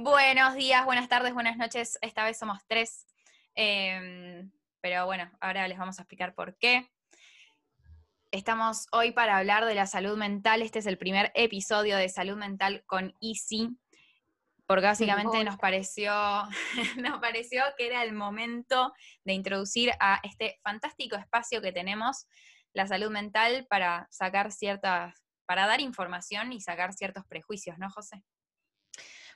Buenos días, buenas tardes, buenas noches. Esta vez somos tres. Em, pero bueno, ahora les vamos a explicar por qué. Estamos hoy para hablar de la salud mental. Este es el primer episodio de salud mental con Easy, porque básicamente nos pareció, nos pareció que era el momento de introducir a este fantástico espacio que tenemos, la salud mental, para sacar ciertas, para dar información y sacar ciertos prejuicios, ¿no, José?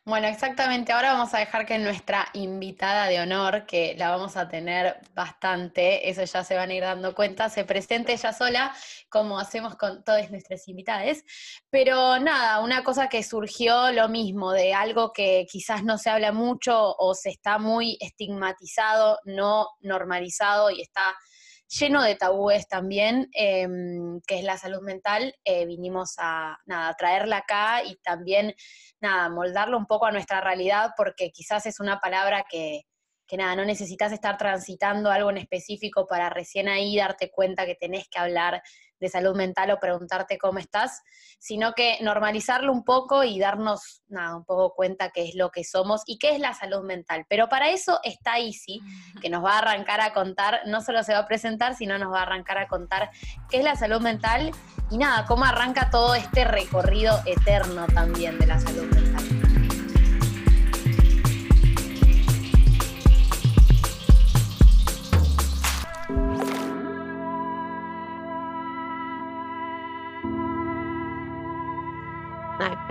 Bueno, exactamente. Ahora vamos a dejar que nuestra invitada de honor, que la vamos a tener bastante, eso ya se van a ir dando cuenta, se presente ella sola, como hacemos con todas nuestras invitadas. Pero nada, una cosa que surgió lo mismo, de algo que quizás no se habla mucho o se está muy estigmatizado, no normalizado y está lleno de tabúes también, em, que es la salud mental. Eh, vinimos a, nada, traerla acá y también, nada, moldarlo un poco a nuestra realidad, porque quizás es una palabra que, que nada, no necesitas estar transitando algo en específico para recién ahí darte cuenta que tenés que hablar de salud mental o preguntarte cómo estás, sino que normalizarlo un poco y darnos, nada, un poco cuenta qué es lo que somos y qué es la salud mental. Pero para eso está Isi, que nos va a arrancar a contar, no solo se va a presentar, sino nos va a arrancar a contar qué es la salud mental y nada, cómo arranca todo este recorrido eterno también de la salud mental.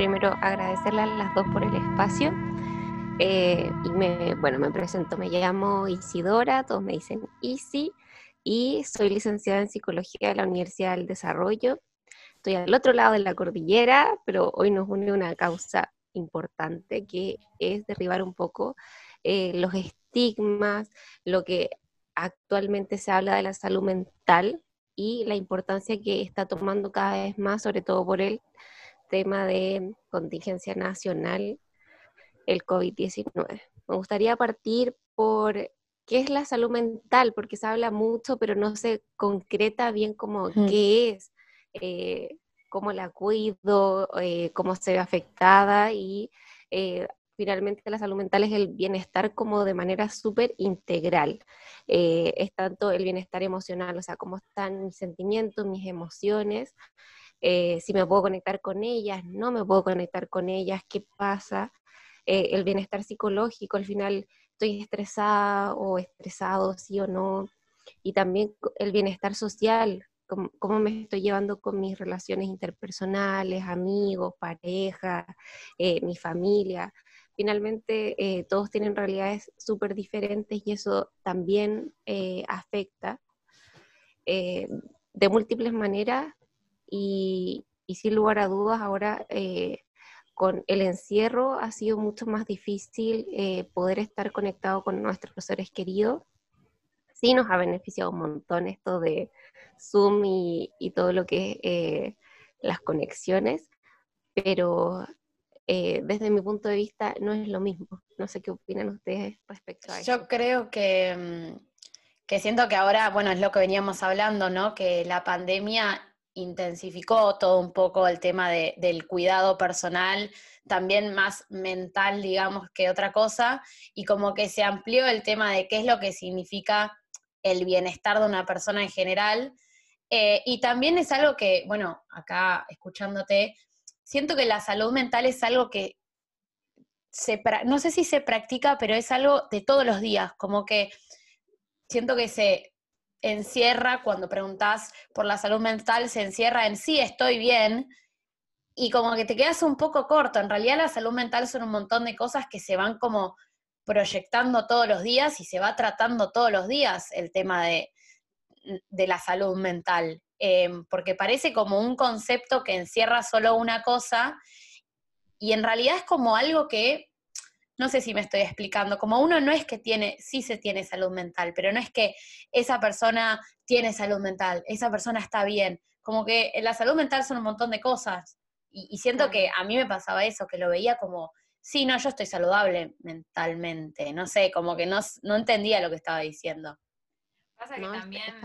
Primero agradecerle a las dos por el espacio. Eh, y me, bueno, me presento, me llamo Isidora, todos me dicen Isi, y soy licenciada en Psicología de la Universidad del Desarrollo. Estoy al otro lado de la cordillera, pero hoy nos une una causa importante que es derribar un poco eh, los estigmas, lo que actualmente se habla de la salud mental y la importancia que está tomando cada vez más, sobre todo por el tema de contingencia nacional, el COVID-19. Me gustaría partir por qué es la salud mental, porque se habla mucho, pero no se concreta bien cómo qué es, eh, cómo la cuido, eh, cómo se ve afectada y eh, finalmente la salud mental es el bienestar como de manera súper integral. es tanto el bienestar emocional, o sea, cómo están mis sentimientos, mis emociones, eh, si me puedo conectar con ellas, no me puedo conectar con ellas, qué pasa, eh, el bienestar psicológico, al final estoy estresada o estresado, sí o no, y también el bienestar social, cómo, me estoy llevando con mis relaciones interpersonales, amigos, pareja, eh, mi familia. Finalmente, todos tienen realidades súper diferentes y eso también afecta de múltiples maneras y, sin lugar a dudas ahora eh, con el encierro ha sido mucho más difícil eh, poder estar conectado con nuestros seres queridos. Sí nos ha beneficiado un montón esto de Zoom y, todo lo que es eh, las conexiones, pero desde mi punto de vista no es lo mismo. No sé qué opinan ustedes respecto a eso. Yo creo que, mm, que siento que ahora, bueno, es lo que veníamos hablando, ¿no? Que la pandemia intensificó todo un poco el tema del cuidado personal, también más mental, digamos, que otra cosa, y como que se amplió el tema de qué es lo que significa el bienestar de una persona en general. Eh, y también es algo que, bueno, acá escuchándote, siento que la salud mental es algo que se, no sé si se practica, pero es algo de todos los días, como que siento que se encierra, cuando preguntas por la salud mental, se encierra en sí, estoy bien, y como que te quedas un poco corto. En realidad la salud mental son un montón de cosas que se van como proyectando todos los días y se va tratando todos los días el tema de, de la salud mental, em, porque parece como un concepto que encierra solo una cosa y en realidad es como algo que no sé si me estoy explicando, como uno no es que tiene, sí se tiene salud mental, pero no es que esa persona tiene salud mental, esa persona está bien, como que la salud mental son un montón de cosas. Y, siento que a mí me pasaba eso, que lo veía como, sí, no, yo estoy saludable mentalmente, no sé, como que no, no entendía lo que estaba diciendo. Pasa que también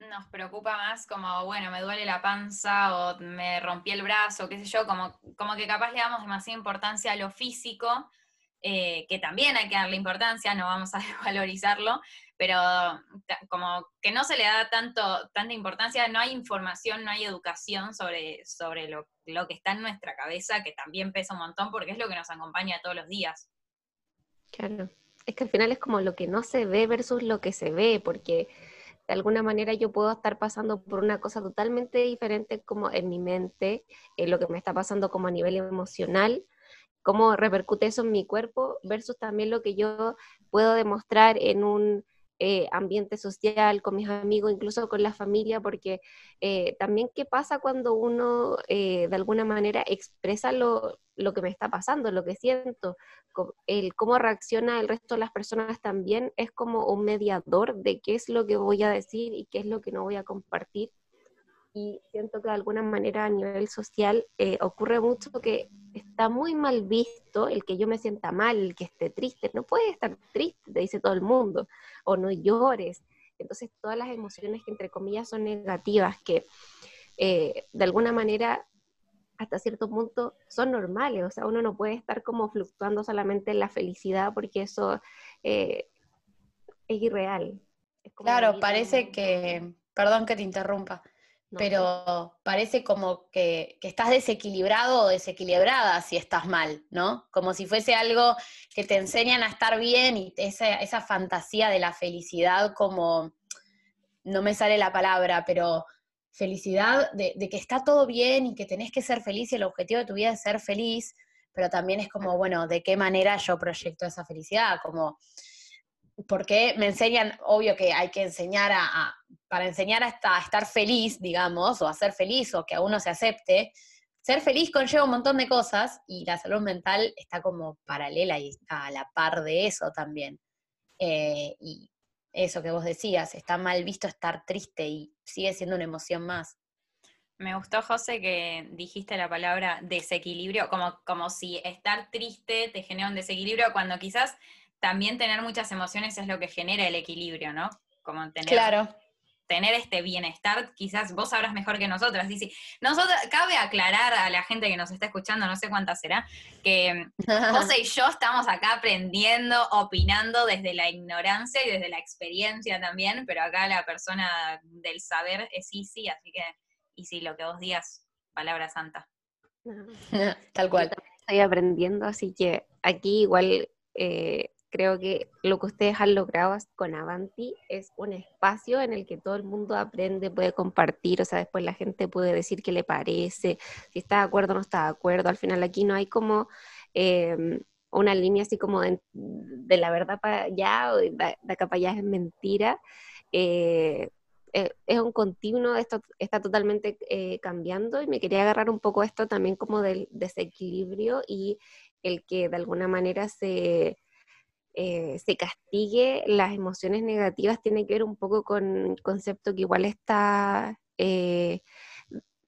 nos preocupa más como, bueno, me duele la panza o me rompí el brazo, qué sé yo, como, como que capaz le damos demasiada importancia a lo físico eh, que también hay que darle importancia, no vamos a valorizarlo, pero como que no se le da tanto, tanta importancia, no hay información, no hay educación sobre, sobre lo, lo que está en nuestra cabeza, que también pesa un montón porque es lo que nos acompaña todos los días. Claro, es que al final es como lo que no se ve versus lo que se ve, porque de alguna manera yo puedo estar pasando por una cosa totalmente diferente como en mi mente, en lo que me está pasando como a nivel emocional, cómo repercute eso en mi cuerpo versus también lo que yo puedo demostrar en un eh, ambiente social, con mis amigos, incluso con la familia, porque eh, también qué pasa cuando uno eh, de alguna manera expresa lo, lo, que me está pasando, lo que siento, el cómo reacciona el resto de las personas también es como un mediador de qué es lo que voy a decir y qué es lo que no voy a compartir y siento que de alguna manera a nivel social eh, ocurre mucho que está muy mal visto el que yo me sienta mal, el que esté triste. No puedes estar triste, te dice todo el mundo, o no llores. Entonces todas las emociones que entre comillas son negativas, que eh, de alguna manera hasta cierto punto son normales, o sea, uno no puede estar como fluctuando solamente en la felicidad porque eso eh, es irreal. claro, parece que, perdón que te interrumpa, pero parece como que, estás desequilibrado o desequilibrada si estás mal, ¿no? Como si fuese algo que te enseñan a estar bien y esa, esa fantasía de la felicidad como, no me sale la palabra, pero felicidad de, de, que está todo bien y que tenés que ser feliz y el objetivo de tu vida es ser feliz, pero también es como, bueno, ¿de qué manera yo proyecto esa felicidad? Como porque me enseñan, obvio que hay que enseñar a, para enseñar a, estar feliz, digamos, o a ser feliz o que a uno se acepte, ser feliz conlleva un montón de cosas y la salud mental está como paralela y está a la par de eso también. Eh, y eso que vos decías, está mal visto estar triste y sigue siendo una emoción más. Me gustó, José, que dijiste la palabra desequilibrio, como, como si estar triste te genera un desequilibrio, cuando quizás también tener muchas emociones es lo que genera el equilibrio, ¿no? Como tener, claro. tener este bienestar, quizás vos sabrás mejor que nosotras. Dice, nosotros, cabe aclarar a la gente que nos está escuchando, no sé cuánta será, que José y yo estamos acá aprendiendo, opinando desde la ignorancia y desde la experiencia también, pero acá la persona del saber es Isi, así que, Isi, lo que vos digas, palabra santa. Tal cual. Estoy aprendiendo, así que aquí igual eh, creo que lo que ustedes han logrado con Avanti es un espacio en el que todo el mundo aprende, puede compartir, o sea, después la gente puede decir qué le parece, si está de acuerdo o no está de acuerdo. Al final aquí no hay como em, una línea así como de, la verdad para allá o de, acá para allá es mentira. Eh, eh, es un continuo, esto está totalmente eh, cambiando y me quería agarrar un poco esto también como del desequilibrio y el que de alguna manera se eh, se castigue las emociones negativas tiene que ver un poco con un concepto que igual está eh,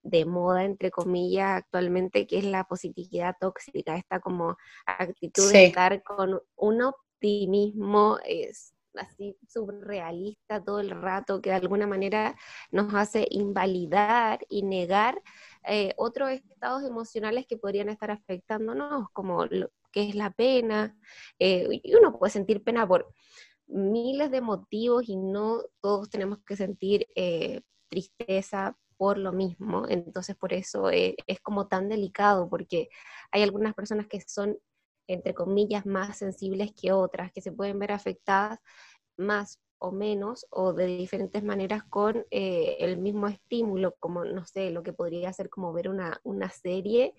de moda, entre comillas, actualmente, que es la positividad tóxica, esta como actitud de estar con un optimismo es así surrealista todo el rato, que de alguna manera nos hace invalidar y negar eh, otros estados emocionales que podrían estar afectándonos, como lo, es la pena. Eh, y uno puede sentir pena por miles de motivos y no todos tenemos que sentir eh, tristeza por lo mismo. Entonces, por eso es como tan delicado, porque hay algunas personas que son, entre comillas, más sensibles que otras, que se pueden ver afectadas más o menos o de diferentes maneras con eh, el mismo estímulo, como, no sé, lo que podría ser como ver una, una, serie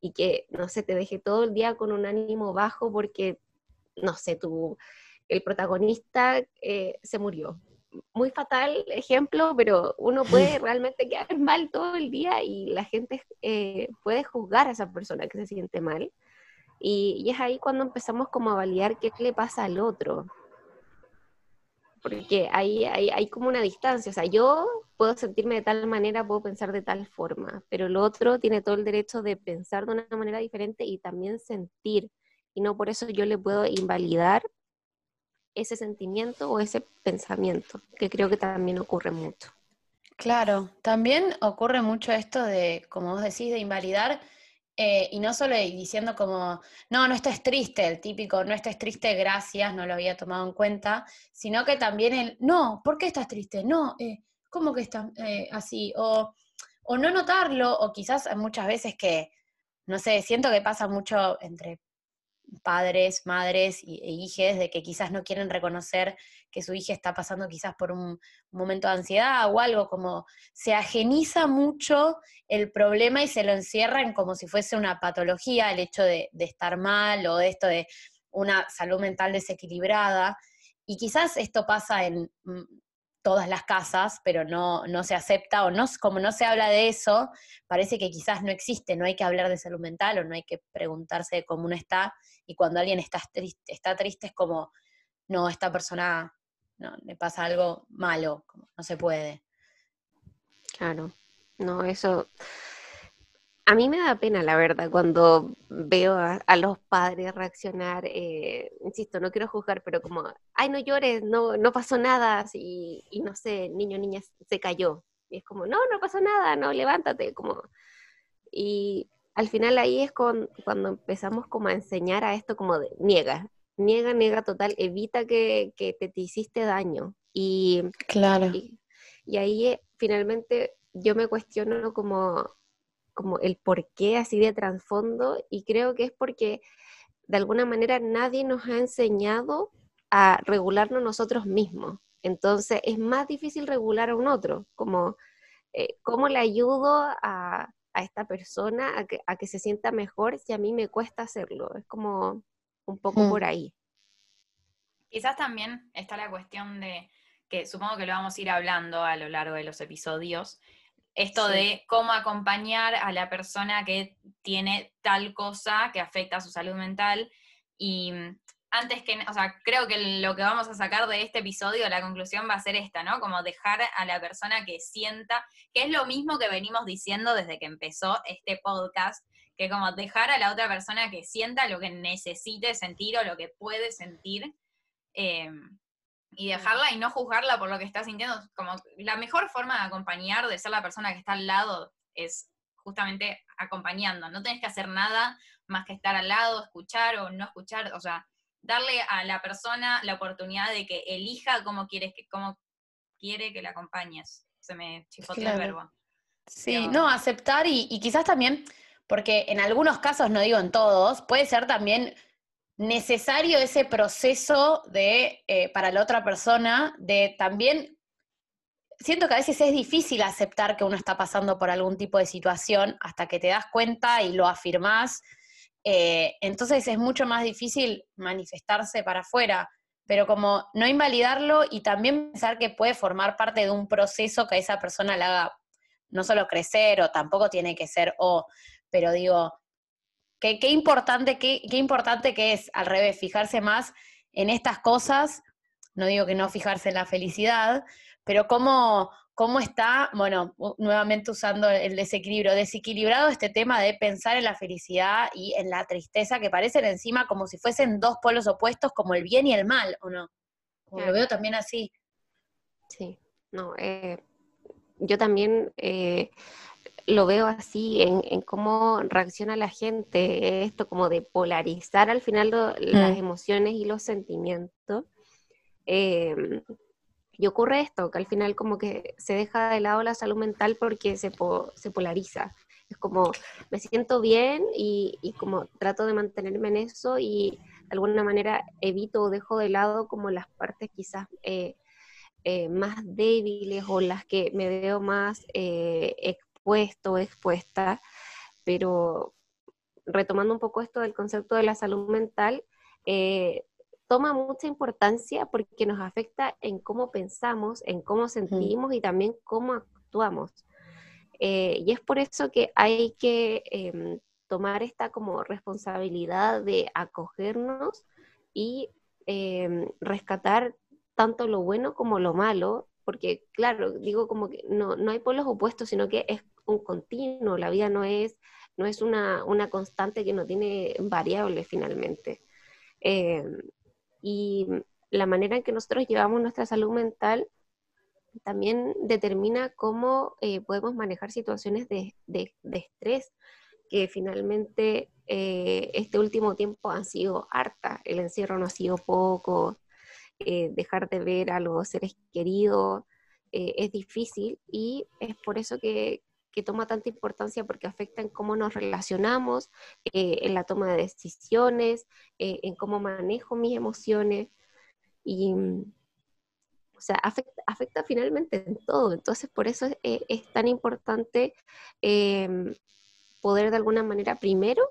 y que, no sé, te deje todo el día con un ánimo bajo porque, no sé, tu, el protagonista eh, se murió. Muy fatal ejemplo, pero uno puede realmente quedar mal todo el día y la gente eh, puede juzgar a esa persona que se siente mal. Y, y es ahí cuando empezamos como a validar qué le pasa al otro porque hay, hay, hay, como una distancia, o sea, yo puedo sentirme de tal manera, puedo pensar de tal forma, pero el otro tiene todo el derecho de pensar de una manera diferente y también sentir, y no por eso yo le puedo invalidar ese sentimiento o ese pensamiento, que creo que también ocurre mucho. Claro, también ocurre mucho esto de, como vos decís, de invalidar Eh, y no solo diciendo como, no, no estés triste, el típico, no estés triste, gracias, no lo había tomado en cuenta, sino que también el, no, ¿por qué estás triste? No, eh, ¿cómo que estás eh, así? O, o no notarlo, o quizás muchas veces que, no sé, siento que pasa mucho entre padres, madres e hijes de que quizás no quieren reconocer que su hija está pasando quizás por un, momento de ansiedad o algo, como se ageniza mucho el problema y se lo encierran como si fuese una patología, el hecho de, de estar mal o esto de una salud mental desequilibrada. Y quizás esto pasa en mm, todas las casas, pero no, no se acepta o no, como no se habla de eso, parece que quizás no existe, no hay que hablar de salud mental o no hay que preguntarse cómo uno está y cuando alguien está triste, está triste es como, no, esta persona no, le pasa algo malo, no se puede. Claro, no, eso a mí me da pena, la verdad, cuando veo a, los padres reaccionar, eh, insisto, no quiero juzgar, pero como, ay, no llores, no, no pasó nada, y, y no sé, niño, niña, se cayó. Y es como, no, no pasó nada, no, levántate, como... Y al final ahí es con, cuando empezamos como a enseñar a esto como de, niega, niega, niega total, evita que, que te, hiciste daño. Y, claro. Y, y ahí eh, finalmente yo me cuestiono como como el porqué así de trasfondo y creo que es porque de alguna manera nadie nos ha enseñado a regularnos nosotros mismos. Entonces es más difícil regular a un otro, como eh, cómo le ayudo a, a esta persona a que, a que, se sienta mejor si a mí me cuesta hacerlo. Es como un poco mm. por ahí. Quizás también está la cuestión de que supongo que lo vamos a ir hablando a lo largo de los episodios, esto de cómo acompañar a la persona que tiene tal cosa que afecta a su salud mental. Y mm, antes que, o sea, creo que lo que vamos a sacar de este episodio, la conclusión va a ser esta, ¿no? Como dejar a la persona que sienta, que es lo mismo que venimos diciendo desde que empezó este podcast, que como dejar a la otra persona que sienta lo que necesite sentir o lo que puede sentir. Eh, y dejarla y no juzgarla por lo que está sintiendo. Como la mejor forma de acompañar, de ser la persona que está al lado, es justamente acompañando. No tenés que hacer nada más que estar al lado, escuchar o no escuchar. O sea, darle a la persona la oportunidad de que elija cómo quieres que, cómo quiere que la acompañes. Se me chifoteó el verbo. Sí, no, aceptar y, y quizás también, porque en algunos casos, no digo en todos, puede ser también necesario ese proceso de, eh, para la otra persona, de también, siento que a veces es difícil aceptar que uno está pasando por algún tipo de situación hasta que te das cuenta y lo afirmás, eh, entonces es mucho más difícil manifestarse para afuera, pero como no invalidarlo y también pensar que puede formar parte de un proceso que a esa persona le haga no solo crecer o tampoco tiene que ser o, pero digo, Qué, importante, qué, importante que es, al revés, fijarse más en estas cosas, no digo que no fijarse en la felicidad, pero cómo, cómo está, bueno, nuevamente usando el desequilibrio, desequilibrado este tema de pensar en la felicidad y en la tristeza, que parecen encima como si fuesen dos polos opuestos, como el bien y el mal, ¿o no? Lo veo también así. Sí, no, eh, yo también eh, lo veo así en, cómo reacciona la gente, esto como de polarizar al final las mm. emociones y los sentimientos. Em, y ocurre esto, que al final como que se deja de lado la salud mental porque se, se polariza. Es como, me siento bien y, y, como trato de mantenerme en eso y de alguna manera evito o dejo de lado como las partes quizás eh, eh, más débiles o las que me veo más eh, expuesto o expuesta, pero retomando un poco esto del concepto de la salud mental, eh, toma mucha importancia porque nos afecta en cómo pensamos, en cómo sentimos y también cómo actuamos. Eh, y es por eso que hay que em, tomar esta como responsabilidad de acogernos y em, rescatar tanto lo bueno como lo malo, porque claro, digo como que no, no hay polos opuestos, sino que es un continuo, la vida no es, no es una, constante que no tiene variables finalmente. Eh, y la manera en que nosotros llevamos nuestra salud mental también determina cómo eh, podemos manejar situaciones de, estrés que finalmente eh, este último tiempo han sido harta, el encierro no ha sido poco, dejar de ver a los seres queridos es difícil y es por eso que, que, toma tanta importancia porque afecta en cómo nos relacionamos, en la toma de decisiones, en cómo manejo mis emociones y o sea, afecta, finalmente en todo. Entonces, por eso es, es tan importante em, poder de alguna manera primero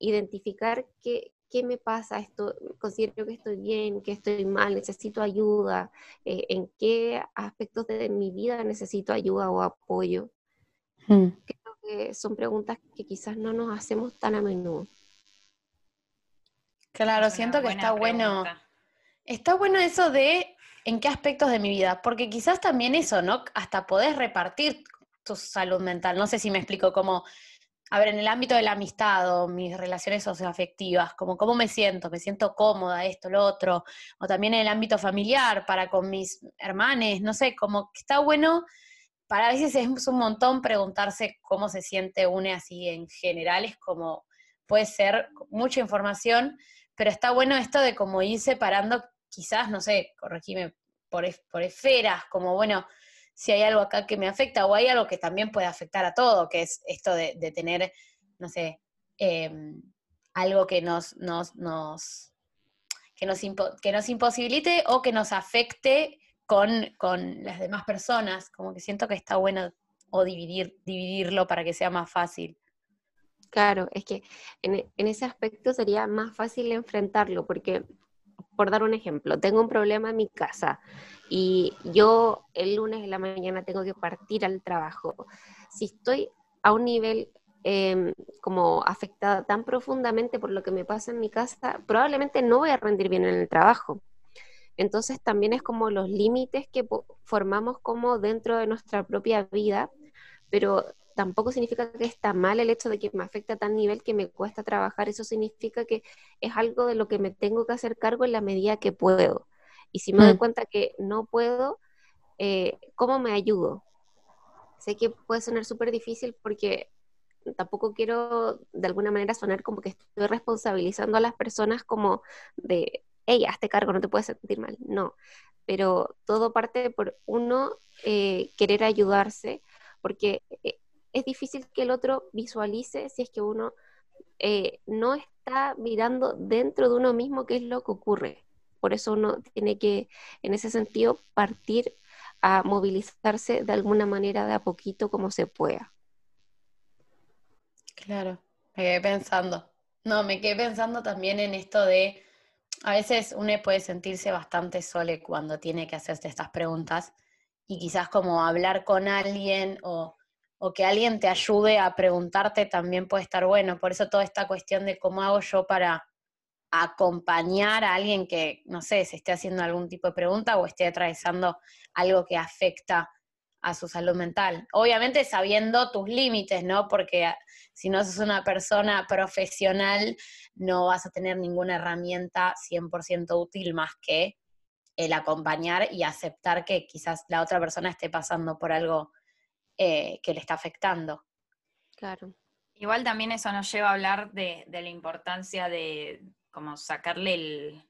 identificar qué, qué me pasa, esto, considero que estoy bien, que estoy mal, necesito ayuda, eh, en qué aspectos de mi vida necesito ayuda o apoyo. Creo que son preguntas que quizás no nos hacemos tan a menudo. Claro, siento que está bueno. Está bueno eso de en qué aspectos de mi vida, porque quizás también eso, ¿no? Hasta podés repartir tu salud mental. No sé si me explico cómo a ver, en el ámbito de la amistad o mis relaciones socioafectivas, como cómo me siento, me siento cómoda, esto, lo otro, o también en el ámbito familiar, para con mis hermanes, no sé, como que está bueno, para veces es un montón preguntarse cómo se siente une así en general, es como, puede ser mucha información, pero está bueno esto de como ir separando, quizás, no sé, corregime, por, por esferas, como bueno, si hay algo acá que me afecta o hay algo que también puede afectar a todo, que es esto de, tener, no sé, em, algo que nos, nos, nos, que, nos que nos imposibilite o que nos afecte con, con, las demás personas. Como que siento que está bueno o dividir, dividirlo para que sea más fácil. Claro, es que en, en ese aspecto sería más fácil enfrentarlo, porque, por dar un ejemplo, tengo un problema en mi casa y yo el lunes de la mañana tengo que partir al trabajo. Si estoy a un nivel em, como afectada tan profundamente por lo que me pasa en mi casa, probablemente no voy a rendir bien en el trabajo. Entonces también es como los límites que formamos como dentro de nuestra propia vida, pero tampoco significa que está mal el hecho de que me afecta a tal nivel que me cuesta trabajar, eso significa que es algo de lo que me tengo que hacer cargo en la medida que puedo. Y si me doy mm. cuenta que no puedo, eh, ¿cómo me ayudo? Sé que puede sonar súper difícil porque tampoco quiero de alguna manera sonar como que estoy responsabilizando a las personas como de, hey, hazte cargo, no te puedes sentir mal. No, pero todo parte por uno eh, querer ayudarse, porque eh, es difícil que el otro visualice si es que uno no está mirando dentro de uno mismo qué es lo que ocurre. Por eso uno tiene que, en ese sentido, partir a movilizarse de alguna manera de a poquito como se pueda. Claro, me quedé pensando. No, me quedé pensando también en esto de, a veces uno puede sentirse bastante sole cuando tiene que hacerse estas preguntas y quizás como hablar con alguien o, o que alguien te ayude a preguntarte también puede estar bueno. Por eso toda esta cuestión de cómo hago yo para acompañar a alguien que, no sé, se esté haciendo algún tipo de pregunta o esté atravesando algo que afecta a su salud mental. Obviamente sabiendo tus límites, ¿no? Porque ah, si no sos una persona profesional, no vas a tener ninguna herramienta 100% útil más que el acompañar y aceptar que quizás la otra persona esté pasando por algo eh, que le está afectando. Claro. Igual también eso nos lleva a hablar de la importancia de, como sacarle el,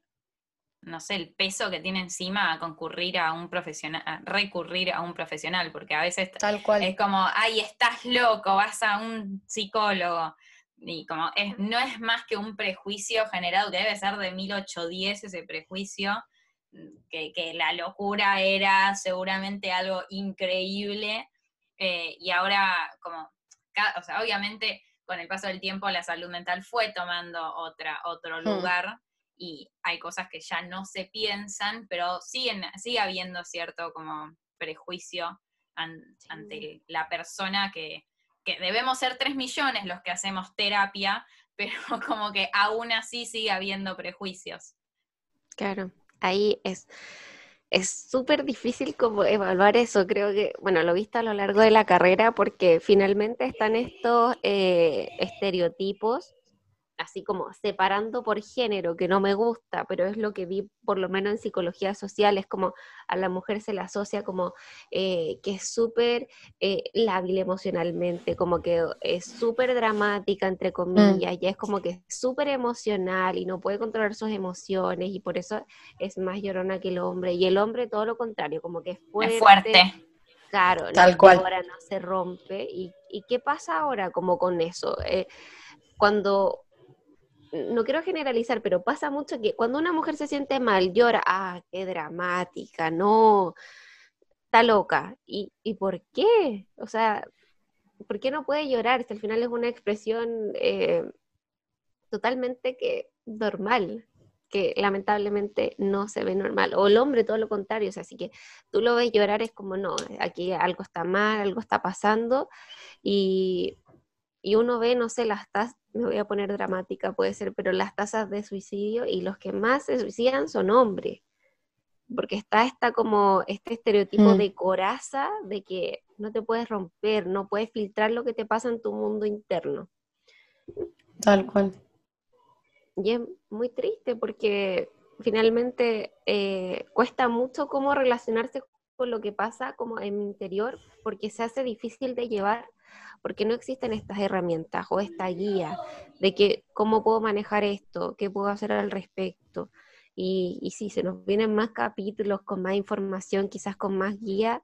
no sé, el peso que tiene encima a concurrir a un profesional, a recurrir a un profesional, porque a veces Tal cual. es como, ay, estás loco, vas a un psicólogo. Y como es, no es más que un prejuicio generado, que debe ser de 1810 ese prejuicio, que, que la locura era seguramente algo increíble, eh, y ahora como, o sea, obviamente con el paso del tiempo la salud mental fue tomando otra, otro hmm. lugar y hay cosas que ya no se piensan, pero siguen, sigue habiendo cierto como prejuicio ante la persona que, que debemos ser tres millones los que hacemos terapia, pero como que aún así sigue habiendo prejuicios. Claro, ahí es es súper difícil como evaluar eso. Creo que, bueno, lo he visto a lo largo de la carrera porque finalmente están estos eh, estereotipos así como separando por género, que no me gusta, pero es lo que vi por lo menos en psicología social, es como a la mujer se le asocia como eh, que es súper eh, lábil emocionalmente, como que es súper dramática, entre mm. comillas, y es como que es súper emocional y no puede controlar sus emociones y por eso es más llorona que el hombre, y el hombre todo lo contrario, como que es fuerte. Es fuerte. Claro, Tal cual. ahora no se rompe. ¿Y, ¿Y, qué pasa ahora como con eso? Eh, cuando, no quiero generalizar, pero pasa mucho que cuando una mujer se siente mal, llora, ah, qué dramática, no, está loca. ¿Y, por qué? O sea, ¿por qué no puede llorar? Si al final es una expresión eh, totalmente que normal que lamentablemente no se ve normal. O el hombre todo lo contrario, o sea, así que tú lo ves llorar es como, no, aquí algo está mal, algo está pasando, y, y uno ve, no sé, las me voy a poner dramática, puede ser, pero las tasas de suicidio y los que más se suicidan son hombres, porque está esta como este estereotipo mm. de coraza de que no te puedes romper, no puedes filtrar lo que te pasa en tu mundo interno. Tal cual. Y es muy triste porque finalmente eh, cuesta mucho cómo relacionarse con lo que pasa como en mi interior, porque se hace difícil de llevar, porque no existen estas herramientas o esta guía de que cómo puedo manejar esto, qué puedo hacer al respecto. Y, y si se nos vienen más capítulos con más información, quizás con más guía,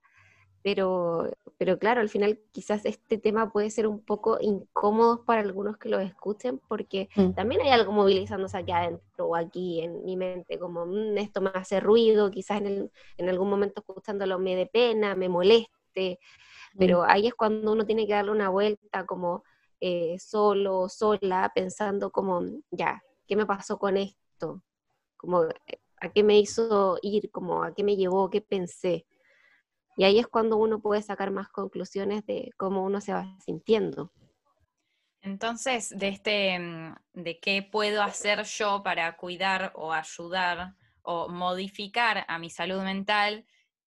pero, pero claro, al final quizás este tema puede ser un poco incómodo para algunos que lo escuchen porque mm. también hay algo movilizándose aquí adentro o aquí en mi mente, como mm, esto me hace ruido, quizás en, en, algún momento escuchándolo me dé pena, me moleste, pero mm. ahí es cuando uno tiene que darle una vuelta como eh, solo, sola, pensando como, ya, ¿qué me pasó con esto? Como, eh, ¿a qué me hizo ir? Como, ¿a qué me llevó? ¿Qué pensé? Y ahí es cuando uno puede sacar más conclusiones de cómo uno se va sintiendo. Entonces, de este, mm, de qué puedo hacer yo para cuidar o ayudar o modificar a mi salud mental,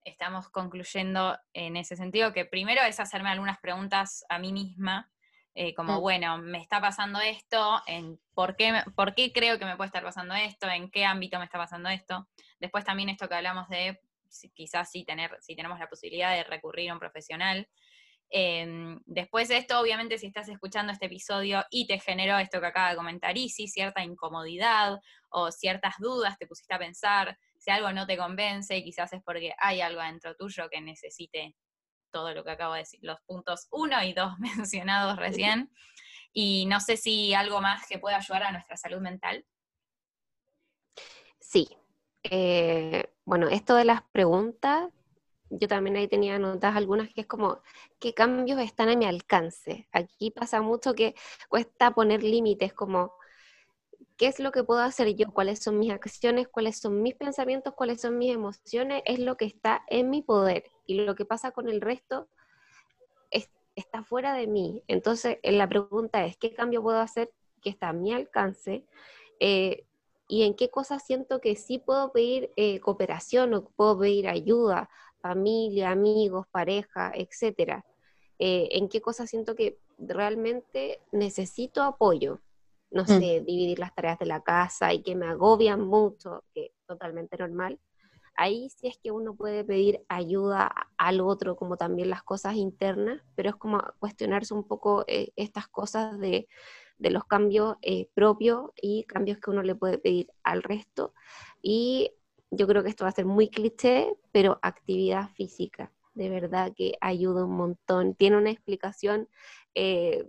estamos concluyendo en ese sentido que primero es hacerme algunas preguntas a mí misma, eh, como, bueno, me está pasando esto, en por qué, por qué creo que me puede estar pasando esto, en qué ámbito me está pasando esto. Después también esto que hablamos de quizás sí tener, si tenemos la posibilidad de recurrir a un profesional. Em, después de esto, obviamente, si estás escuchando este episodio y te generó esto que acaba de comentar Isi, cierta incomodidad o ciertas dudas, te pusiste a pensar, si algo no te convence, quizás es porque hay algo dentro tuyo que necesite todo lo que acabo de decir, los puntos uno y dos mencionados recién. Y no sé si algo más que pueda ayudar a nuestra salud mental. Sí, eh, bueno, esto de las preguntas, yo también ahí tenía notas algunas que es como, ¿qué cambios están a mi alcance? Aquí pasa mucho que cuesta poner límites como, ¿qué es lo que puedo hacer yo? ¿Cuáles son mis acciones? ¿Cuáles son mis pensamientos? ¿Cuáles son mis emociones? Es lo que está en mi poder. Y lo que pasa con el resto está fuera de mí. Entonces, la pregunta es, ¿qué cambio puedo hacer que está a mi alcance? Eh, y en qué cosas siento que sí puedo pedir eh, cooperación o puedo pedir ayuda, familia, amigos, pareja, etcétera. Eh, en qué cosas siento que realmente necesito apoyo. No mm. sé, dividir las tareas de la casa y que me agobian mucho, que totalmente normal. Ahí sí es que uno puede pedir ayuda al otro, como también las cosas internas, pero es como cuestionarse un poco eh, estas cosas de de los cambios eh, propios y cambios que uno le puede pedir al resto. Y yo creo que esto va a ser muy cliché, pero actividad física, de verdad que ayuda un montón. Tiene una explicación eh,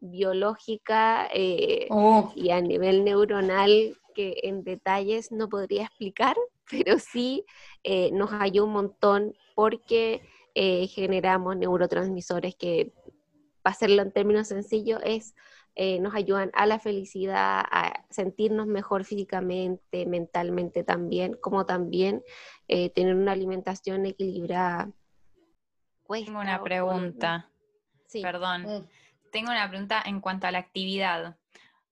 biológica eh, oh. y a nivel neuronal que en detalles no podría explicar, pero sí nos ayuda un montón porque generamos neurotransmisores que, para hacerlo en términos sencillos, es eh, nos ayudan a la felicidad, a sentirnos mejor físicamente, mentalmente también, como también eh, tener una alimentación equilibrada. Tengo una pregunta. Perdón. Mm. Tengo una pregunta en cuanto a la actividad.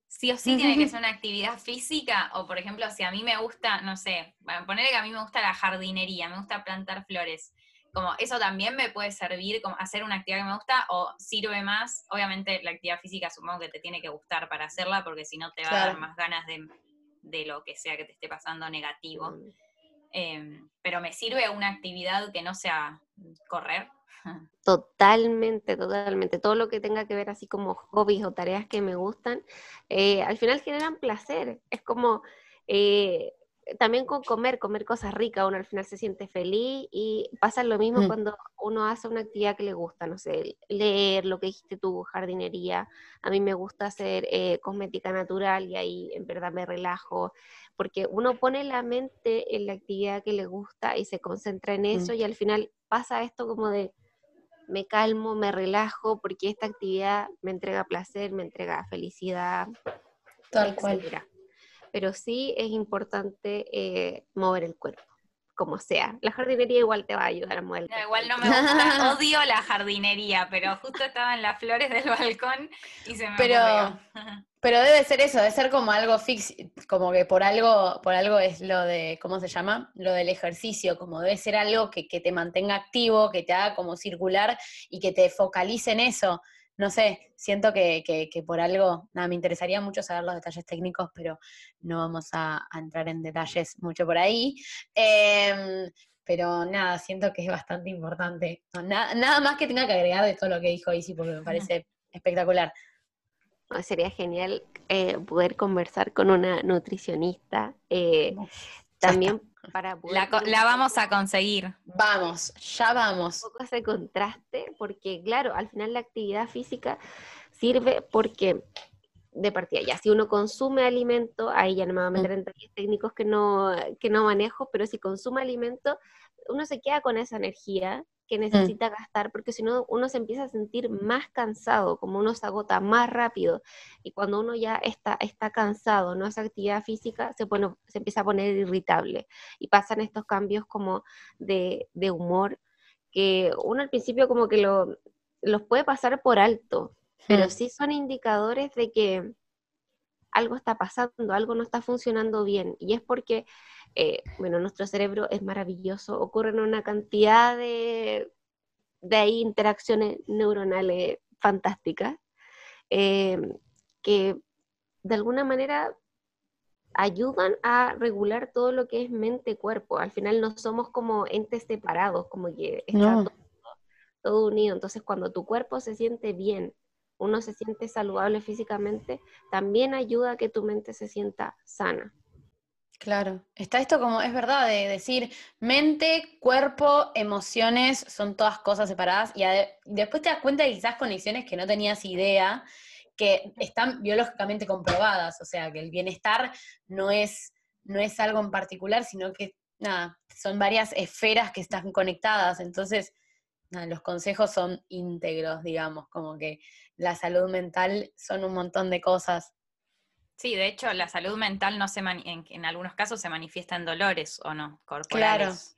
¿Sí o sí tiene que ser una actividad física? O, por ejemplo, si a mí me gusta, no sé, ponerle que a mí me gusta la jardinería, me gusta plantar flores. como eso también me puede servir como hacer una actividad que me gusta o sirve más, obviamente la actividad física supongo que te tiene que gustar para hacerla porque si no te va a dar más ganas de, de, lo que sea que te esté pasando negativo. Mm. Em, pero me sirve una actividad que no sea correr. Totalmente, totalmente. Todo lo que tenga que ver así como hobbies o tareas que me gustan, eh, al final generan placer. Es como, eh, también con comer, comer cosas ricas, uno al final se siente feliz y pasa lo mismo mm. cuando uno hace una actividad que le gusta, no sé, leer, lo que dijiste tú, jardinería. A mí me gusta hacer eh, cosmética natural y ahí en verdad me relajo, porque uno pone la mente en la actividad que le gusta y se concentra en mm. eso y al final pasa esto como de me calmo, me relajo, porque esta actividad me entrega placer, me entrega felicidad. Tal cual pero sí es importante eh, mover el cuerpo, como sea. La jardinería igual te va a ayudar a mover cuerpo. igual no me gusta, odio la jardinería, pero justo estaba en las flores del balcón y se me pero, Pero debe ser eso, debe ser como algo fix, como que por algo, por algo es lo de, ¿cómo se llama? Lo del ejercicio, como debe ser algo que, que te mantenga activo, que te haga como circular y que te focalice en eso no sé, siento que, que, por algo, nada, me interesaría mucho saber los detalles técnicos, pero no vamos a, entrar en detalles mucho por ahí. Em, pero nada, siento que es bastante importante. nada, más que tenga que agregar de todo lo que dijo Isi, porque me parece espectacular. sería genial eh, poder conversar con una nutricionista. Eh, también para la, vamos a conseguir. Vamos, ya vamos. Un poco ese contraste, porque claro, al final la actividad física sirve porque de partida, ya si uno consume alimento, ahí ya no me voy a meter mm. en detalles técnicos que no, que no manejo, pero si consume alimento, uno se queda con esa energía que mm. necesita gastar, porque si no, uno se empieza a sentir más cansado, como uno se agota más rápido, y cuando uno ya está, está cansado, no hace actividad física, se, pone, se empieza a poner irritable, y pasan estos cambios como de, de humor, que uno al principio como que lo, los puede pasar por alto, pero mm. sí son indicadores de que algo está pasando, algo no está funcionando bien, y es porque eh, bueno, nuestro cerebro es maravilloso, ocurren una cantidad de, de interacciones neuronales fantásticas eh, que de alguna manera ayudan a regular todo lo que es mente-cuerpo. Al final no somos como entes separados, como que está todo, unido. Entonces cuando tu cuerpo se siente bien, uno se siente saludable físicamente, también ayuda a que tu mente se sienta sana. Claro, está esto como, es verdad, de decir mente, cuerpo, emociones, son todas cosas separadas y, después te das cuenta de quizás conexiones que no tenías idea, que están biológicamente comprobadas, o sea, que el bienestar no es, no es algo en particular, sino que, nada, son varias esferas que están conectadas, entonces, los consejos son íntegros, digamos, como que la salud mental son un montón de cosas Sí, de hecho, la salud mental no se en, algunos casos se manifiesta en dolores o no, corporales.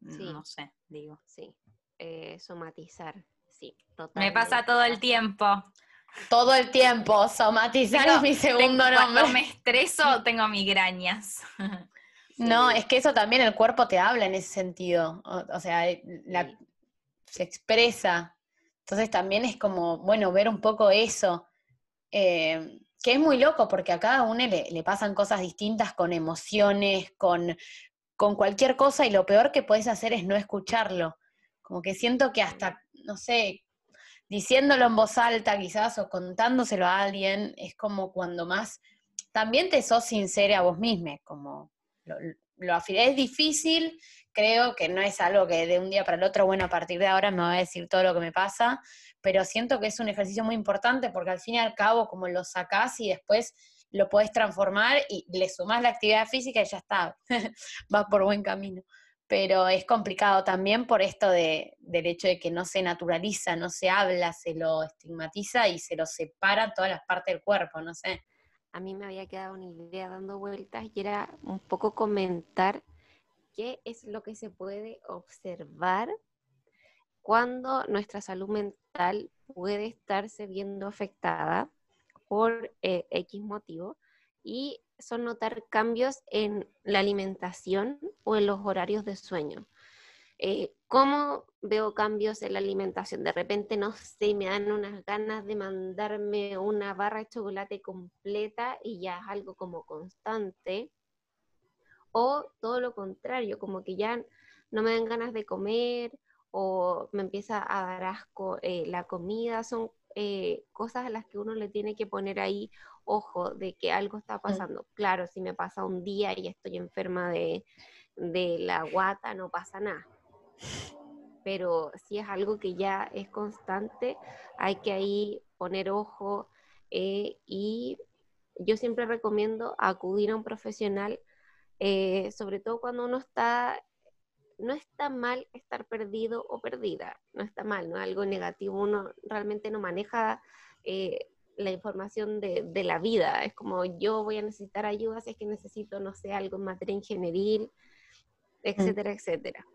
Claro. No sé, digo. Sí, eh, somatizar, sí, Me pasa todo el tiempo. Todo el tiempo, somatizar es mi segundo nombre. Cuando me estreso, tengo migrañas. No, es que eso también el cuerpo te habla en ese sentido. O, sea, eh, se expresa. Entonces también es como, bueno, ver un poco eso. Eh, que es muy loco porque a cada uno le, pasan cosas distintas con emociones, con, con, cualquier cosa y lo peor que puedes hacer es no escucharlo. Como que siento que hasta, no sé, diciéndolo en voz alta quizás o contándoselo a alguien, es como cuando más, también te sos sincera a vos misma, como lo, lo es difícil, creo que no es algo que de un día para el otro, bueno, a partir de ahora me va a decir todo lo que me pasa, pero siento que es un ejercicio muy importante porque al fin y al cabo como lo sacás y después lo podés transformar y le sumás la actividad física y ya está, va por buen camino. Pero es complicado también por esto de, del hecho de que no se naturaliza, no se habla, se lo estigmatiza y se lo separa todas las partes del cuerpo, no sé. A mí me había quedado una idea dando vueltas y era un poco comentar qué es lo que se puede observar cuando nuestra salud mental puede estarse viendo afectada por eh, X motivo y son notar cambios en la alimentación o en los horarios de sueño. eh, ¿cómo veo cambios en la alimentación? De repente, no sé, me dan unas ganas de mandarme una barra de chocolate completa y ya es algo como constante. O todo lo contrario, como que ya no me dan ganas de comer o me empieza a dar asco eh, la comida. Son eh, cosas a las que uno le tiene que poner ahí ojo de que algo está mm. pasando. Claro, si me pasa un día y estoy enferma de, de la guata, no pasa nada. Pero si es algo que ya es constante, hay que ahí poner ojo eh, y yo siempre recomiendo acudir a un profesional, eh, sobre todo cuando uno está no está mal estar perdido o perdida, no está mal, no es algo negativo, uno realmente no maneja eh, la información de, la vida, es como yo voy a necesitar ayuda si es que necesito, no sé, algo en materia ingenieril, etcétera, etcétera.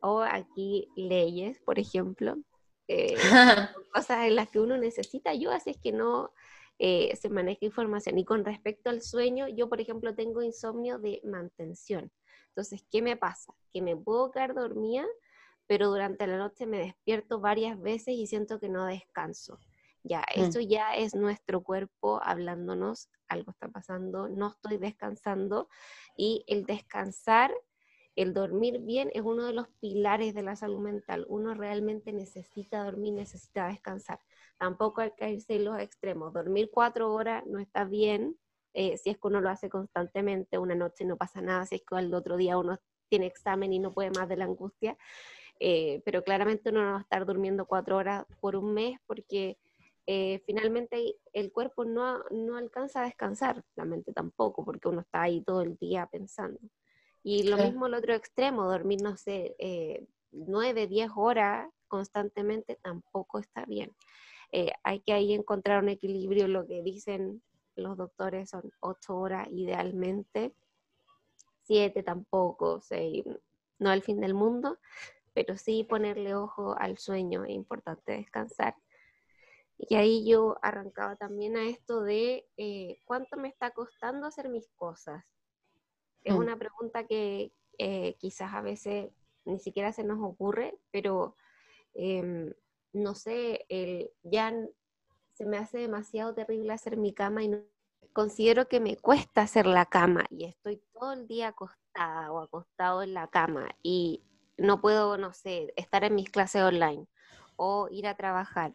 O aquí leyes, por ejemplo, eh, cosas en las que uno necesita ayuda si es que no eh, se maneja información. Y con respecto al sueño, yo, por ejemplo, tengo insomnio de mantención. Entonces, ¿qué me pasa? Que me puedo quedar dormida, pero durante la noche me despierto varias veces y siento que no descanso. Ya, mm. eso ya es nuestro cuerpo hablándonos, algo está pasando, no estoy descansando y el descansar, el dormir bien es uno de los pilares de la salud mental. Uno realmente necesita dormir, necesita descansar. Tampoco hay que irse en los extremos. Dormir cuatro horas no está bien, eh, si es que uno lo hace constantemente, una noche no pasa nada, si es que el otro día uno tiene examen y no puede más de la angustia, eh, pero claramente uno no va a estar durmiendo cuatro horas por un mes porque eh, finalmente el cuerpo no, no, alcanza a descansar, la mente tampoco, porque uno está ahí todo el día pensando. Y lo mismo el otro extremo, dormir, no sé, nueve, diez horas constantemente tampoco está bien. Hay que ahí encontrar un equilibrio, lo que dicen los doctores son ocho horas idealmente, siete tampoco, seis, no el fin del mundo, pero sí ponerle ojo al sueño, es importante descansar. Y ahí yo arrancaba también a esto de eh, cuánto me está costando hacer mis cosas. Es mm. una pregunta que eh, quizás a veces ni siquiera se nos ocurre, pero em, no sé, el, ya se me hace demasiado terrible hacer mi cama y no considero que me cuesta hacer la cama y estoy todo el día acostada o acostado en la cama y no puedo, no sé, estar en mis clases online o ir a trabajar.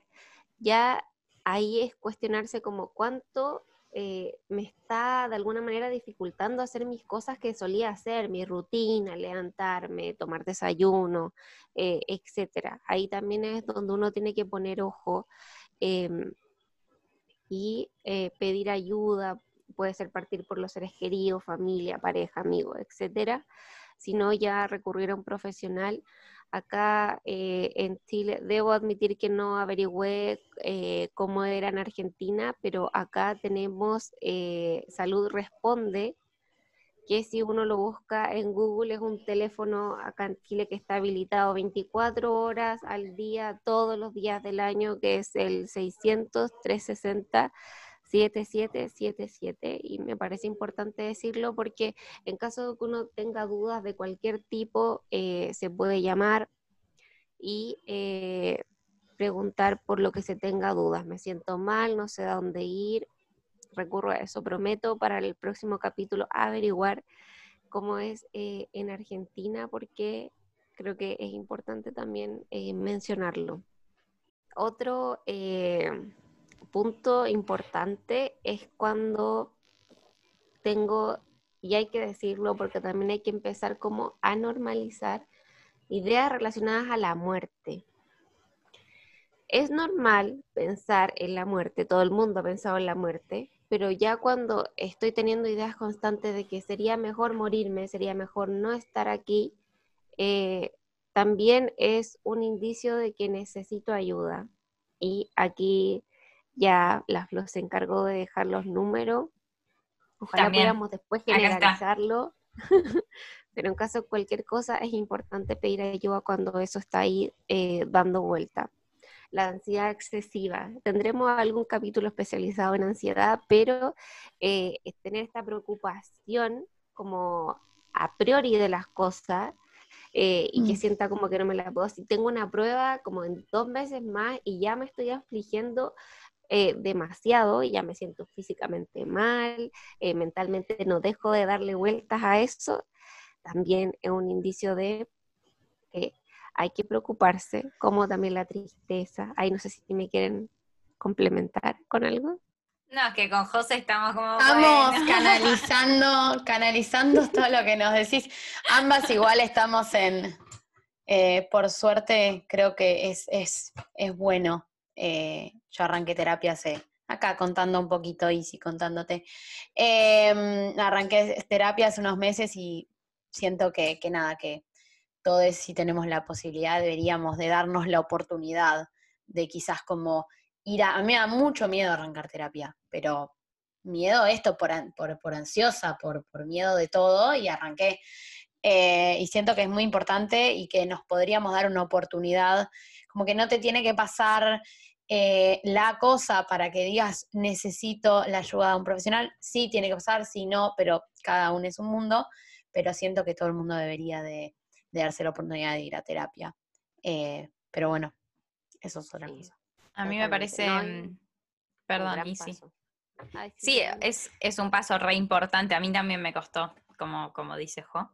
Ya ahí es cuestionarse como cuánto eh, me está de alguna manera dificultando hacer mis cosas que solía hacer, mi rutina, levantarme, tomar desayuno, eh, etcétera. Ahí también es donde uno tiene que poner ojo. Em, y eh, pedir ayuda, puede ser partir por los seres queridos, familia, pareja, amigo, etcétera, sino ya recurrir a un profesional. Acá eh, en Chile, debo admitir que no averigüé eh, cómo era en Argentina, pero acá tenemos Salud Responde, que si uno lo busca en Google es un teléfono acá en Chile que está habilitado 24 horas al día, todos los días del año, que es el 600-360-7777. Y me parece importante decirlo porque en caso de que uno tenga dudas de cualquier tipo, eh, se puede llamar y eh, preguntar por lo que se tenga dudas. Me siento mal, no sé a dónde ir, recurro a eso. Prometo para el próximo capítulo averiguar cómo es eh, en Argentina porque creo que es importante también mencionarlo. Otro punto importante es cuando tengo, y hay que decirlo porque también hay que empezar como a normalizar ideas relacionadas a la muerte. Es normal pensar en la muerte, todo el mundo ha pensado en la muerte, pero ya cuando estoy teniendo ideas constantes de que sería mejor morirme, sería mejor no estar aquí, eh, también es un indicio de que necesito ayuda. Y aquí ya la Flo se encargó de dejar los números. Ojalá pudiéramos después generalizarlo. Pero en caso de cualquier cosa es importante pedir ayuda cuando eso está ahí eh, dando vuelta la ansiedad excesiva. Tendremos algún capítulo especializado en ansiedad, pero eh, tener esta preocupación como a priori de las cosas eh, y que Mm. sienta como que no me la puedo. Si tengo una prueba como en dos meses más y ya me estoy afligiendo eh, demasiado y ya me siento físicamente mal, eh, mentalmente no dejo de darle vueltas a eso, también es un indicio de que hay que preocuparse, como también la tristeza. Ahí no sé si me quieren complementar con algo. No, es que con José estamos como. Estamos bueno. canalizando, canalizando todo lo que nos decís. Ambas igual estamos en, eh, por suerte, creo que es, es, es bueno. Eh, yo arranqué terapia hace, acá contando un poquito, Easy, contándote. Eh, arranqué terapia hace unos meses y siento que, que nada, que todos si tenemos la posibilidad deberíamos de darnos la oportunidad de quizás como ir a... A mí me da mucho miedo arrancar terapia, pero miedo esto por, por, por ansiosa, por, por miedo de todo y arranqué. Eh, y siento que es muy importante y que nos podríamos dar una oportunidad, como que no te tiene que pasar eh, la cosa para que digas necesito la ayuda de un profesional, sí tiene que pasar, sí no, pero cada uno es un mundo, pero siento que todo el mundo debería de, de darse la oportunidad de ir a terapia. Eh, pero bueno, eso es otra Sí. cosa. A mí me parece. No, y- Perdón. Ay, Sí, perdón. es, es un paso re importante. A mí también me costó, como, como dice Jo.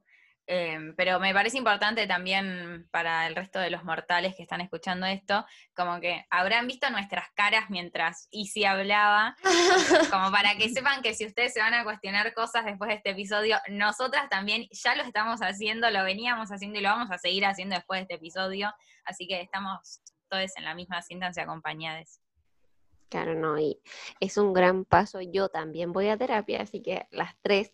Em, pero me parece importante también para el resto de los mortales que están escuchando esto, como que habrán visto nuestras caras mientras Isi hablaba, como para que sepan que si ustedes se van a cuestionar cosas después de este episodio, nosotras también ya lo estamos haciendo, lo veníamos haciendo y lo vamos a seguir haciendo después de este episodio, así que estamos todos en la misma, siéntanse acompañadas. Claro, no, y es un gran paso. Yo también voy a terapia, así que las tres.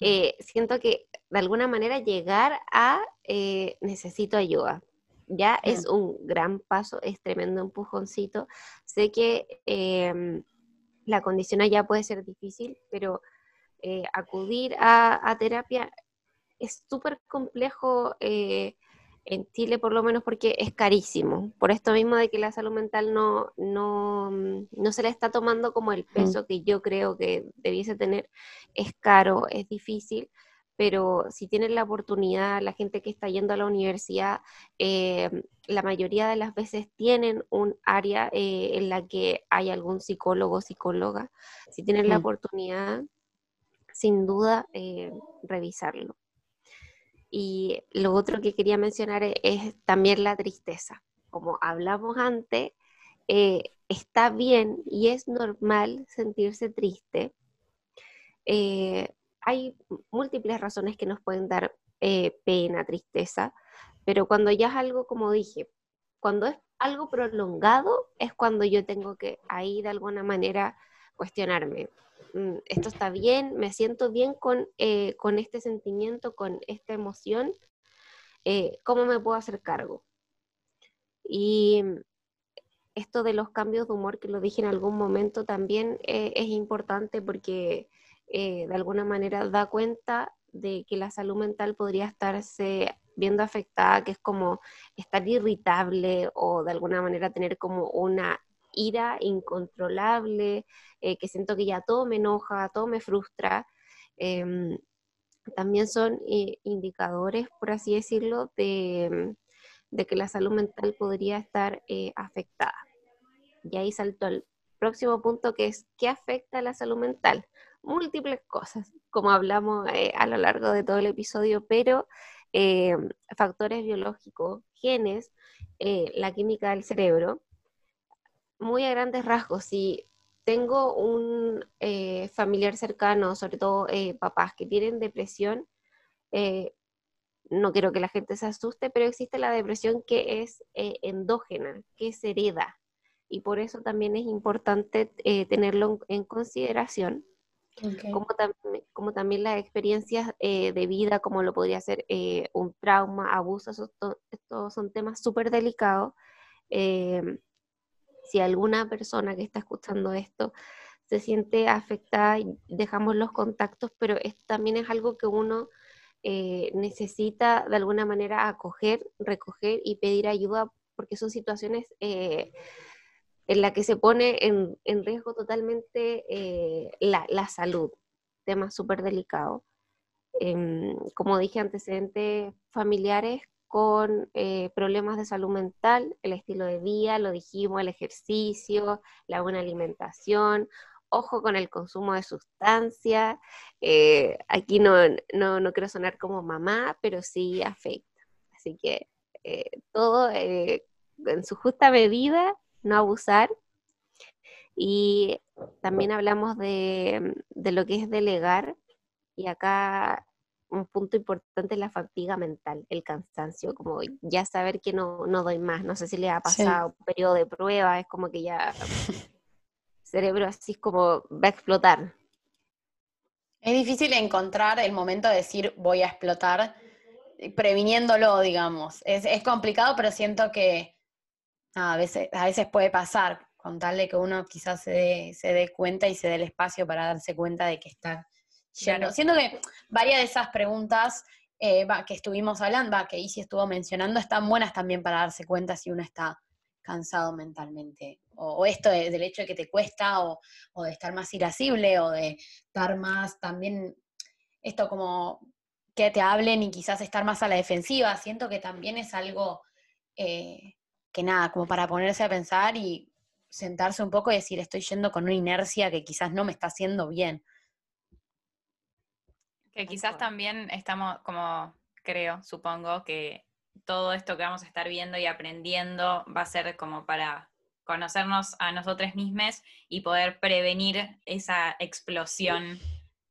Eh, siento que de alguna manera llegar a eh, necesito ayuda. Ya es un gran paso, es tremendo empujoncito. Sé que em, la condición allá puede ser difícil, pero eh, acudir a, a terapia es súper complejo en Chile, por lo menos porque es carísimo. Por esto mismo de que la salud mental no, no, mm, no se le está tomando como el peso que yo creo que debiese tener. Es caro, es difícil, pero si tienen la oportunidad, la gente que está yendo a la universidad, eh, la mayoría de las veces tienen un área eh, en la que hay algún psicólogo o psicóloga. Si tienen la Mm. oportunidad, sin duda, eh, revisarlo. Y lo otro que quería mencionar e- es, también la tristeza. Como hablamos antes, eh, está bien y es normal sentirse triste. Eh, hay múltiples razones que nos pueden dar eh, pena, tristeza, pero cuando ya es algo, como dije, cuando es algo prolongado, es cuando yo tengo que ahí de alguna manera cuestionarme. Mm, Esto está bien, me siento bien con, eh, con este sentimiento, con esta emoción, eh, ¿cómo me puedo hacer cargo? Y esto de los cambios de humor, que lo dije en algún momento, también eh, es importante porque de alguna manera da cuenta de que la salud mental podría estarse viendo afectada, que es como estar irritable o de alguna manera tener como una ira incontrolable, eh, que siento que ya todo me enoja, todo me frustra. Em, también son eh, indicadores, por así decirlo, de, de que la salud mental podría estar eh, afectada. Y ahí salto al próximo punto que es ¿qué afecta a la salud mental? Múltiples cosas, como hablamos a lo largo de todo el episodio, pero eh, factores biológicos, genes, la química del cerebro, muy a grandes rasgos. Si tengo un eh, familiar cercano, sobre todo eh, papás que tienen depresión, eh, no quiero que la gente se asuste, pero existe la depresión que es endógena, que se hereda. Y por eso también es importante tenerlo en, consideración, como, tam como, también las experiencias de vida, como lo podría ser un trauma, abuso, estos esto son temas súper delicados. Si alguna persona que está escuchando esto se siente afectada, dejamos los contactos, pero también es algo que uno eh, necesita de alguna manera acoger, recoger y pedir ayuda, porque son situaciones eh, en las que se pone en, riesgo totalmente eh, la, la, salud, tema súper delicado. Eh, como dije, antecedentes familiares con eh, problemas de salud mental, el estilo de vida, lo dijimos, el ejercicio, la buena alimentación, ojo con el consumo de sustancias. Eh, aquí no, no, quiero sonar como mamá, pero sí afecta. Así que eh, todo en su justa medida, no abusar. Y también hablamos de, de lo que es delegar. Y acá un punto importante es la fatiga mental, el cansancio, como ya saber que no, no doy más. No sé si le ha pasado un periodo de prueba, es como que ya cerebro así es como va a explotar. Es difícil encontrar el momento de decir voy a explotar, eh, previniéndolo, digamos. Es, complicado, pero siento que a, veces, a veces puede pasar, con tal de que uno quizás se dé, se dé cuenta y se dé el espacio para darse cuenta de que está Siento que varias de esas preguntas eh, que estuvimos hablando, que Isi estuvo mencionando, están buenas también para darse cuenta si uno está cansado mentalmente. O, esto del hecho de que te cuesta, o, de estar más irascible, o de estar más también, esto como que te hablen y quizás estar más a la defensiva. Siento que también es algo eh, que nada, como para ponerse a pensar y sentarse un poco y decir, estoy yendo con una inercia que quizás no me está haciendo bien. Que quizás también estamos, como creo, supongo, que todo esto que vamos a estar viendo y aprendiendo va a ser como para conocernos a nosotros mismos y poder prevenir esa explosión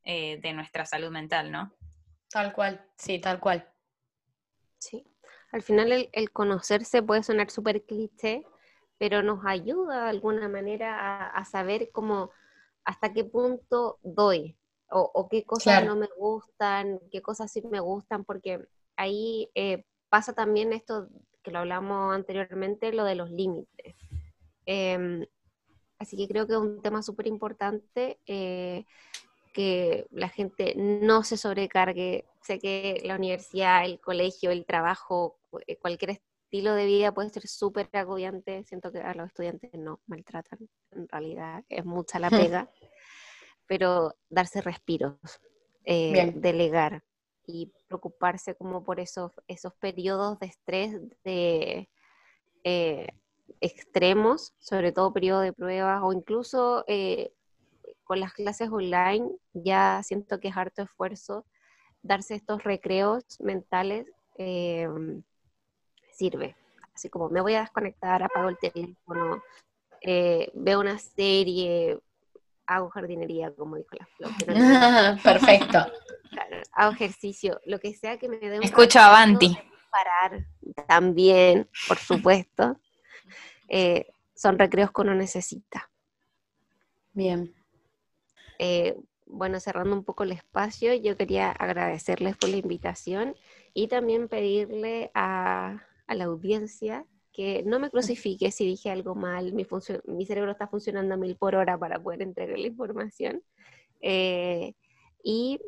eh, de nuestra salud mental, ¿no? Tal cual, sí, tal cual. Sí, al final el, conocerse puede sonar súper cliché, pero nos ayuda de alguna manera a, saber cómo, hasta qué punto doy, o, qué cosas no me gustan, qué cosas sí me gustan, porque ahí eh, pasa también esto que lo hablamos anteriormente, lo de los límites. Em, así que creo que es un tema súper importante eh, que la gente no se sobrecargue. Sé que la universidad, el colegio, el trabajo, eh, cualquier estilo de vida puede ser súper agobiante. Siento que a los estudiantes no maltratan, en realidad es mucha la pega pero darse respiros, eh, delegar y preocuparse como por esos, esos periodos de estrés de, eh, extremos, sobre todo periodo de pruebas o incluso eh, con las clases online, ya siento que es harto esfuerzo, darse estos recreos mentales sirve. Así como me voy a desconectar, apago el teléfono, veo una serie, hago jardinería, como dijo la flor. Perfecto. hago ejercicio, lo que sea que me dé un Escucho Avanti. Parar también, por supuesto. Eh, son recreos que uno necesita. Bien. Eh, bueno, cerrando un poco el espacio, yo quería agradecerles por la invitación y también pedirle a, a la audiencia que no me crucifique si dije algo mal, mi, mi cerebro está funcionando a mil por hora para poder entregar la información. Eh, y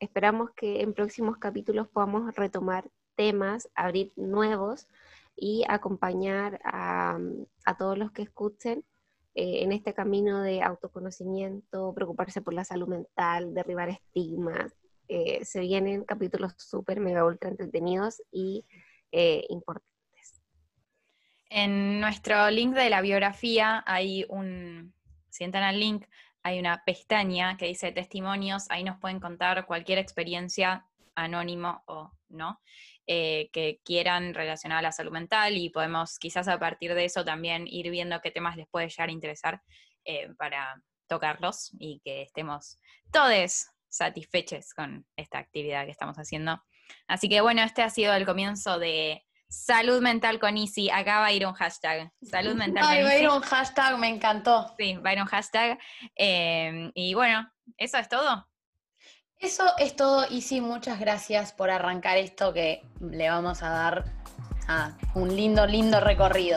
esperamos que en próximos capítulos podamos retomar temas, abrir nuevos y acompañar a, todos los que escuchen eh, en este camino de autoconocimiento, preocuparse por la salud mental, derribar estigmas. Eh, se vienen capítulos súper, mega, ultra entretenidos y importantes. En nuestro link de la biografía hay un, si entran al link, hay una pestaña que dice testimonios, ahí nos pueden contar cualquier experiencia anónimo o no, eh, que quieran relacionada a la salud mental y podemos quizás a partir de eso también ir viendo qué temas les puede llegar a interesar eh, para tocarlos y que estemos todos satisfechos con esta actividad que estamos haciendo. Así que bueno, este ha sido el comienzo de Salud mental con Easy. Acá va a ir un hashtag. Salud mental Ay, va a ir un hashtag, me encantó. Sí, va a ir un hashtag. Em, y bueno, ¿eso es todo? Eso es todo, Easy. Muchas gracias por arrancar esto que le vamos a dar a un lindo, lindo recorrido.